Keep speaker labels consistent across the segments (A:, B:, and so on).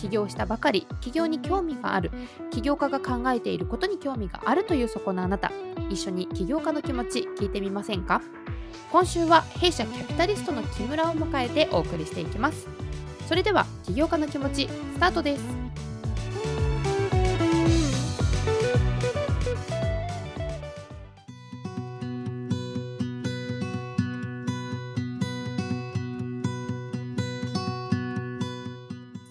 A: 起業したばかり起業に興味がある起業家が考えていることに興味があるというそこのあなた。一緒に起業家の気持ち聞いてみませんか？今週は弊社キャピタリストの木村を迎えてお送りしていきます。それでは起業家の気持ちスタートです。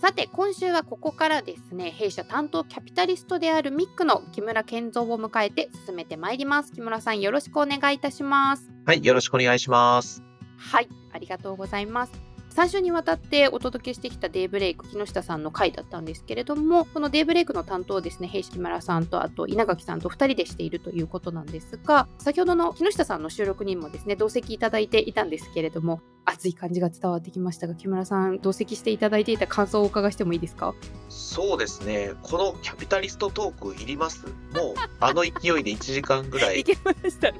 A: さて今週はここからですね弊社担当キャピタリストであるミックの木村健三を迎えて進めてまいります。木村さんよろしくお願いいたします。
B: はい、よろしくお願いします。
A: はいありがとうございます。3週にわたってお届けしてきたデイブレイク木下さんの回だったんですけれどもこのデイブレイクの担当をですね平木村さんとあと稲垣さんと2人でしているということなんですが先ほどの木下さんの収録にもですね同席いただいていたんですけれども熱い感じが伝わってきましたが木村さん同席していただいていた感想をお伺いしてもいいですか？
B: そうですね、このキャピタリストトークいります？もう、あの勢いで1時間ぐらい、
A: いけましたね。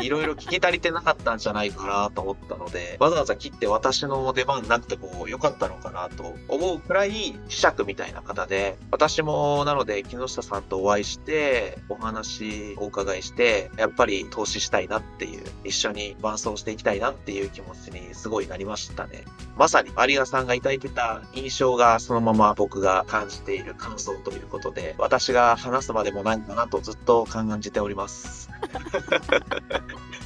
B: いろいろ聞き足りてなかったんじゃないかなと思ったので、わざわざ切って私の出番なくてもよかったのかなと思うくらい、磁石みたいな方で、私もなので木下さんとお会いして、お話お伺いして、やっぱり投資したいなっていう、一緒に伴走していきたいなっていう気持ちにすごいなりましたね。まさに有賀さんが抱いてた印象がそのまま僕が感じている感想ということで、私が話すまでもないかなとずっと感じております。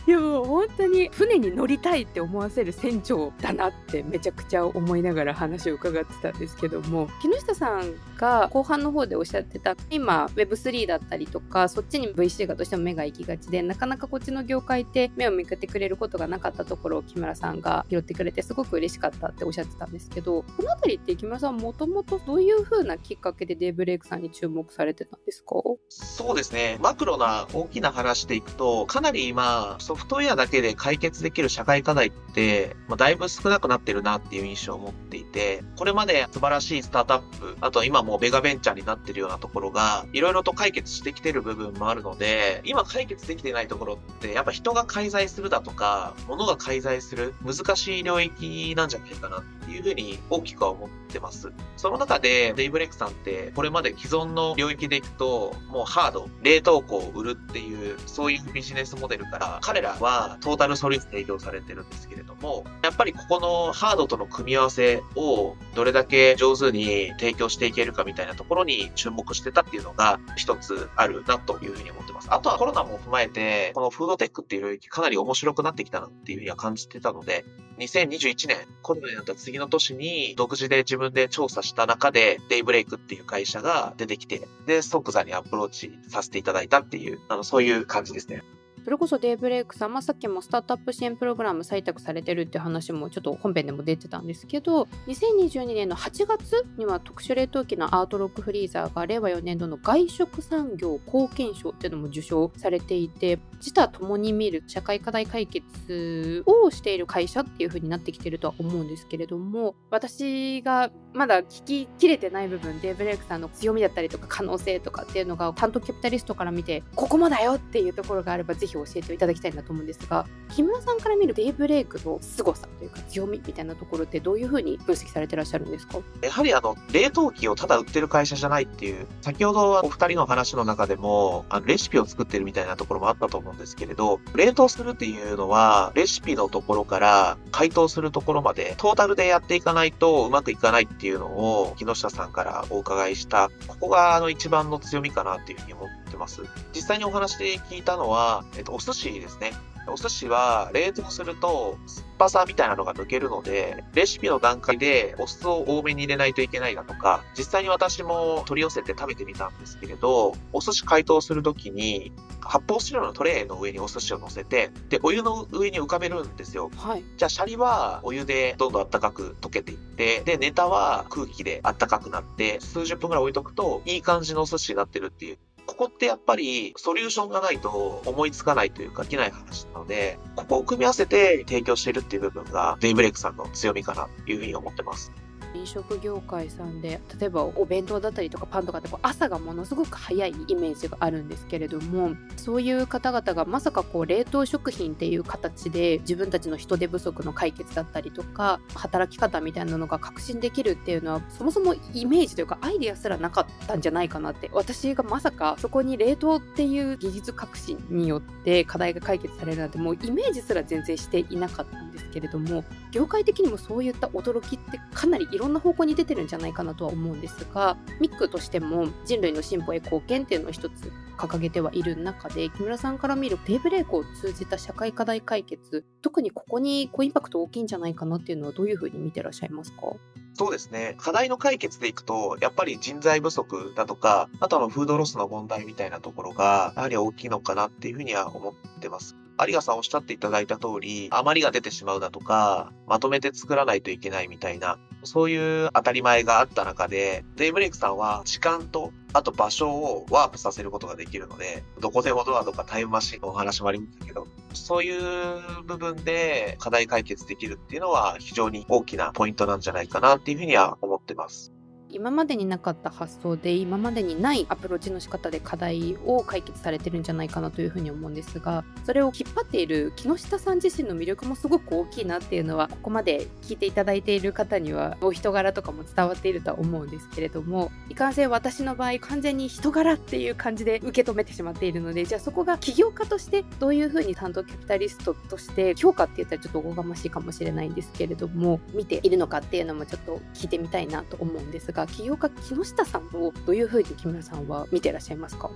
A: いやもう本当に船に乗りたいって思わせる船長だなってめちゃくちゃ思いながら話を伺ってたんですけども木下さんが後半の方でおっしゃってた今 Web3 だったりとかそっちに VC がどうしても目が行きがちでなかなかこっちの業界って目を向けてくれることがなかったところを木村さんが拾ってくれてすごく嬉しかったっておっしゃってたんですけどこの辺りって木村さんもともとどういう風なきっかけでデイブレイクさんに注目されてたんですか？
B: そうですね。マクロな大きな話でいくと、かなり今、ソフトウェアだけで解決できる社会課題って、まあ、だいぶ少なくなってるなっていう印象を持っていて、これまで素晴らしいスタートアップ、あと今もうベガベンチャーになってるようなところが、いろいろと解決してきてる部分もあるので、今解決できてないところって、やっぱ人が介在するだとか、物が介在する難しい領域なんじゃないかなっていうふうに大きくは思ってます。その中で、デイブレイクさんって、これまで既存の領域でいくと、もうハード、冷凍庫を売るっていう、そういうビジネスモデルから、彼らはトータルソリューション提供されてるんですけれども、やっぱりここのハードとの組み合わせをどれだけ上手に提供していけるかみたいなところに注目してたっていうのが一つあるなというふうに思ってます。あとはコロナも踏まえて、このフードテックっていう領域かなり面白くなってきたなっていうふうには感じてたので、2021年、コロナになった次の年に独自で自分で調査した中で、デイブレイクっていう会社が出てきて、で、即座にアプローチさせていただいたっていう、あの、そういう感じですね。
A: それこそデイブレイクさん、まあ、さっきもスタートアップ支援プログラム採択されてるって話もちょっと本編でも出てたんですけど2022年の8月には特殊冷凍機のアートロックフリーザーが令和4年度の外食産業貢献賞っていうのも受賞されていて自他ともに見る社会課題解決をしている会社っていう風になってきてるとは思うんですけれども私がまだ聞ききれてない部分デイブレイクさんの強みだったりとか可能性とかっていうのが担当キャピタリストから見てここもだよっていうところがあればぜひ教えていただきたいなと思うんですが木村さんから見るデイブレイクの凄さというか強みみたいなところってどういう風に分析されてらっしゃるんですか？
B: やはりあの、冷凍機をただ売ってる会社じゃないっていう、先ほどお二人の話の中でも、あのレシピを作ってるみたいなところもあったと思うんですけれど、冷凍するっていうのは、レシピのところから解凍するところまで、トータルでやっていかないとうまくいかないっていうのを、木下さんからお伺いした、ここがあの一番の強みかなっていうふうに思ってます。実際にお話で聞いたのは、えっと、お寿司ですね。お寿司は冷凍すると酸っぱさみたいなのが抜けるので、レシピの段階でお酢を多めに入れないといけないだとか、実際に私も取り寄せて食べてみたんですけれど、お寿司解凍するときに、発泡スチロールのトレイの上にお寿司を乗せて、で、お湯の上に浮かべるんですよ。
A: はい
B: じゃあ、シャリはお湯でどんどん暖かく溶けていって、で、ネタは空気で暖かくなって、数十分ぐらい置いとくと、いい感じのお寿司になってるっていう。ここってやっぱりソリューションがないと思いつかないというかできない話なので、ここを組み合わせて提供しているっていう部分がデイブレイクさんの強みかなというふうに思ってます。
A: 飲食業界さんで例えばお弁当だったりとかパンとかってこう朝がものすごく早いイメージがあるんですけれどもそういう方々がまさかこう冷凍食品っていう形で自分たちの人手不足の解決だったりとか働き方みたいなのが確信できるっていうのはそもそもイメージというかアイデアすらなかったんじゃないかなって私がまさかそこに冷凍っていう技術革新によって課題が解決されるなんてもうイメージすら全然していなかった。ですけれども業界的にもそういった驚きってかなりいろんな方向に出てるんじゃないかなとは思うんですがミックとしても人類の進歩へ貢献っていうのを一つ掲げてはいる中で木村さんから見るデイブレイクを通じた社会課題解決特にここにこうインパクト大きいんじゃないかなっていうのはどういうふうに見てらっしゃいますか？
B: そうですね。課題の解決でいくと、やっぱり人材不足だとか、あとはフードロスの問題みたいなところが、やはり大きいのかなっていうふうには思ってます。有賀さんおっしゃっていただいた通り、余りが出てしまうだとか、まとめて作らないといけないみたいな、そういう当たり前があった中で、デイブレイクさんは時間と、あと場所をワープさせることができるので、どこでもドアとかタイムマシンのお話もありましたけど、そういう部分で課題解決できるっていうのは非常に大きなポイントなんじゃないかなっていうふうには思ってます。
A: 今までになかった発想で今までにないアプローチの仕方で課題を解決されてるんじゃないかなというふうに思うんですがそれを引っ張っている木下さん自身の魅力もすごく大きいなっていうのはここまで聞いていただいている方にはお人柄とかも伝わっているとは思うんですけれどもいかんせん私の場合完全に人柄っていう感じで受け止めてしまっているのでじゃあそこが起業家としてどういうふうに担当キャピタリストとして評価って言ったらちょっとおこがましいかもしれないんですけれども見ているのかっていうのもちょっと聞いてみたいなと思うんですが起業家木下さんをどういうふうに木村さんは見てらっしゃいますか？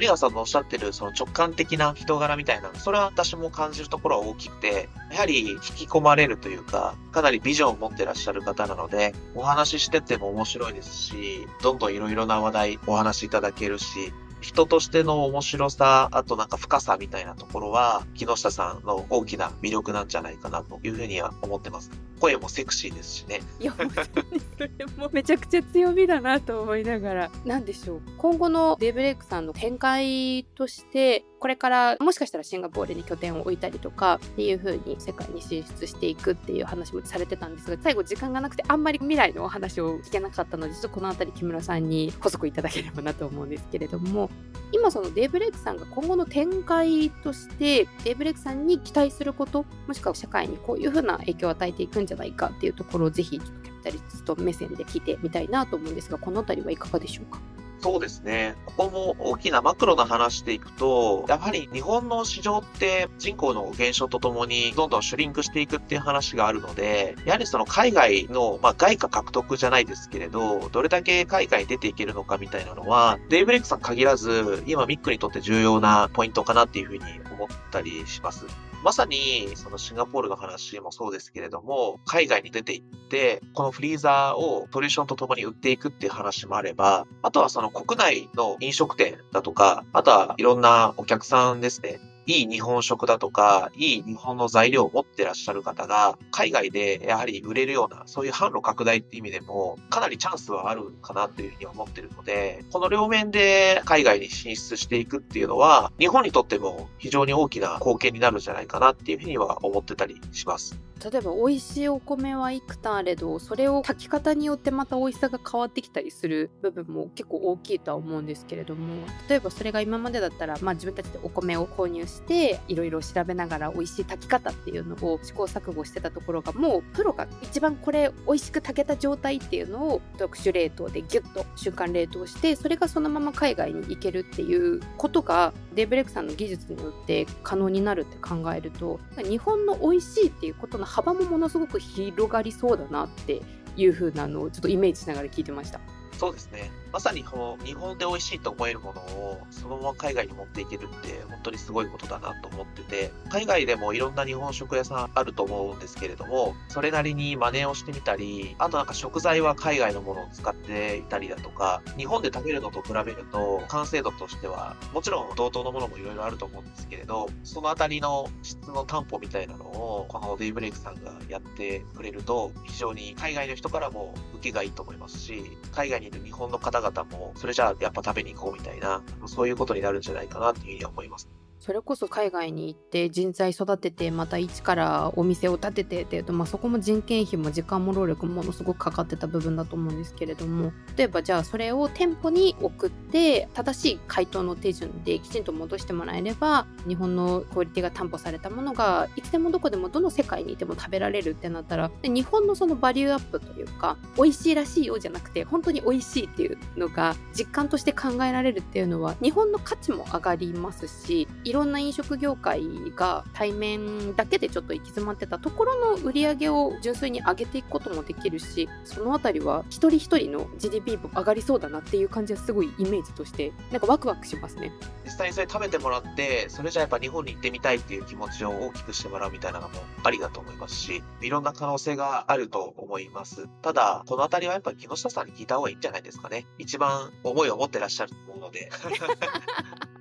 B: 有川さんのおっしゃってるその直感的な人柄みたいな、それは私も感じるところは大きくて、やはり引き込まれるというか、かなりビジョンを持ってらっしゃる方なので、お話ししてても面白いですし、どんどんいろいろな話題お話しいただけるし、人としての面白さ、あとなんか深さみたいなところは、木下さんの大きな魅力なんじゃないかなというふうには思ってます。声もセクシーですしね。
A: いや、本当にそれもめちゃくちゃ強みだなと思いながら、なんでしょう。今後のデイブレイクさんの展開として、これからもしかしたらシンガポールに拠点を置いたりとかっていう風に世界に進出していくっていう話もされてたんですが最後時間がなくてあんまり未来のお話を聞けなかったのでちょっとこの辺り木村さんに補足いただければなと思うんですけれども今そのデイブレイクさんが今後の展開としてデイブレイクさんに期待することもしくは社会にこういう風な影響を与えていくんじゃないかっていうところをぜひちょっとキャピタリスト目線で聞いてみたいなと思うんですがこの辺りはいかがでしょうか？
B: そうですね。ここも大きなマクロな話でいくと、やはり日本の市場って人口の減少とともにどんどんシュリンクしていくっていう話があるので、やはりその海外の、まあ、外貨獲得じゃないですけれど、どれだけ海外に出ていけるのかみたいなのは、デイブレイクさん限らず、今ミックにとって重要なポイントかなっていうふうに思ったりします。まさに、そのシンガポールの話もそうですけれども、海外に出て行って、このフリーザーをソリューションとともに売っていくっていう話もあれば、あとはその国内の飲食店だとか、あとはいろんなお客さんですね。いい日本食だとか、いい日本の材料を持ってらっしゃる方が、海外でやはり売れるような、そういう販路拡大って意味でも、かなりチャンスはあるかなというふうに思ってるので、この両面で海外に進出していくっていうのは、日本にとっても非常に大きな貢献になるんじゃないかなっていうふうには思ってたりします。
A: 例えば美味しいお米は幾多あれどそれを炊き方によってまた美味しさが変わってきたりする部分も結構大きいとは思うんですけれども例えばそれが今までだったら、まあ、自分たちでお米を購入していろいろ調べながら美味しい炊き方っていうのを試行錯誤してたところがもうプロが一番これ美味しく炊けた状態っていうのを特殊冷凍でギュッと瞬間冷凍してそれがそのまま海外に行けるっていうことがデイブレイクさんの技術によって可能になるって考えると日本の美味しいっていうことの幅もものすごく広がりそうだなっていう風なのをちょっとイメージしながら聞いてました。
B: そうですね。まさにこの日本で美味しいと思えるものをそのまま海外に持っていけるって本当にすごいことだなと思ってて、海外でもいろんな日本食屋さんあると思うんですけれども、それなりに真似をしてみたり、あとなんか食材は海外のものを使っていたりだとか、日本で食べるのと比べると完成度としては、もちろん同等のものもいろいろあると思うんですけれど、そのあたりの質の担保みたいなのを、このデイブレイクさんがやってくれると、非常に海外の人からも受けがいいと思いますし、海外にいる日本の方々も、それじゃあやっぱ食べに行こうみたいな、そういうことになるんじゃないかなっていうふうに思います。
A: それこそ海外に行って人材育ててまた一からお店を建ててっていうと、まあ、そこも人件費も時間も労力もものすごくかかってた部分だと思うんですけれども例えばじゃあそれを店舗に送って正しい回答の手順できちんと戻してもらえれば日本のクオリティが担保されたものがいつでもどこでもどの世界にいても食べられるってなったら日本のそのバリューアップというか美味しいらしいよじゃなくて本当に美味しいっていうのが実感として考えられるっていうのは日本の価値も上がりますしいろんな飲食業界が対面だけでちょっと行き詰まってたところの売り上げを純粋に上げていくこともできるしそのあたりは一人一人の GDP も上がりそうだなっていう感じはすごいイメージとしてなんかワクワクしますね。
B: 実際にそれ食べてもらってそれじゃやっぱ日本に行ってみたいっていう気持ちを大きくしてもらうみたいなのもありだと思いますしいろんな可能性があると思います。ただこのあたりはやっぱ木下さんに聞いた方がいいんじゃないですかね。一番思いを持ってらっしゃると思うので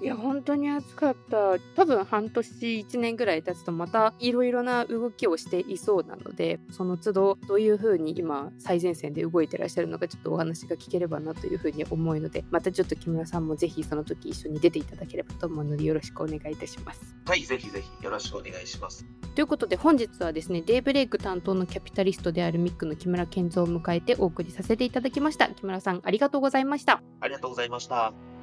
A: いや本当に暑かった。多分半年1年ぐらい経つとまたいろいろな動きをしていそうなのでその都度どういうふうに今最前線で動いてらっしゃるのかちょっとお話が聞ければなというふうに思うのでまたちょっと木村さんもぜひその時一緒に出ていただければと思うのでよろしくお願いいたします。
B: はいぜひぜひよろしくお願いします。
A: ということで本日はですねデイブレイク担当のキャピタリストであるミックの木村健三を迎えてお送りさせていただきました。木村さんありがとうございました。
B: ありがとうございました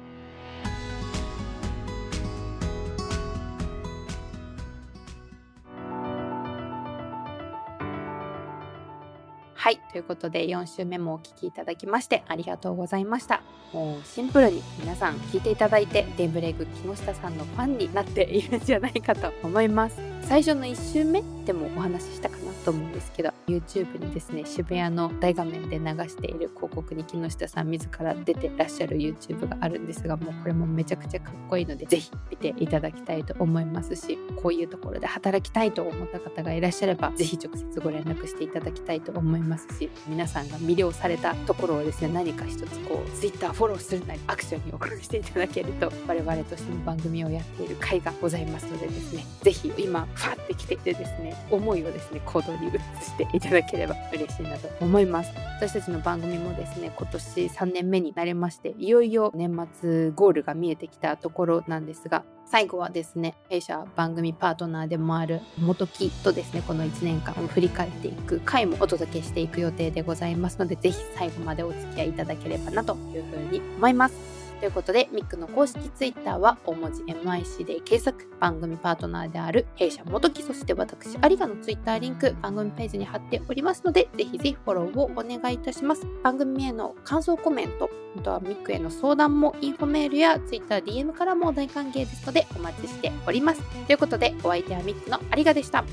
A: はい。ということで、4週目もお聴きいただきまして、ありがとうございました。もうシンプルに皆さん聞いていただいて、デンブレイク木下さんのファンになっているんじゃないかと思います。最初の1週目でもお話ししたかなと思うんですけど YouTube にですね渋谷の大画面で流している広告に木下さん自ら出てらっしゃる YouTube があるんですがもうこれもめちゃくちゃかっこいいのでぜひ見ていただきたいと思いますしこういうところで働きたいと思った方がいらっしゃればぜひ直接ご連絡していただきたいと思いますし皆さんが魅了されたところをですね何か一つこう Twitter フォローするなりアクションに送らせていただけると我々としての番組をやっている会がございますのでですねぜひ今ファってきていてですね思いをですね行動に移していただければ嬉しいなと思います。私たちの番組もですね今年3年目になりましていよいよ年末ゴールが見えてきたところなんですが最後はですね弊社番組パートナーでもある元木とですねこの1年間を振り返っていく回もお届けしていく予定でございますのでぜひ最後までお付き合いいただければなというふうに思います。ということで、ミックの公式ツイッターは大文字 MIC で検索、番組パートナーである弊社元木、そして私、有賀のツイッターリンク、番組ページに貼っておりますので、ぜひぜひフォローをお願いいたします。番組への感想コメント、あとはミックへの相談も、インフォメールやツイッター DM からも大歓迎ですので、お待ちしております。ということで、お相手はミックの有賀でした。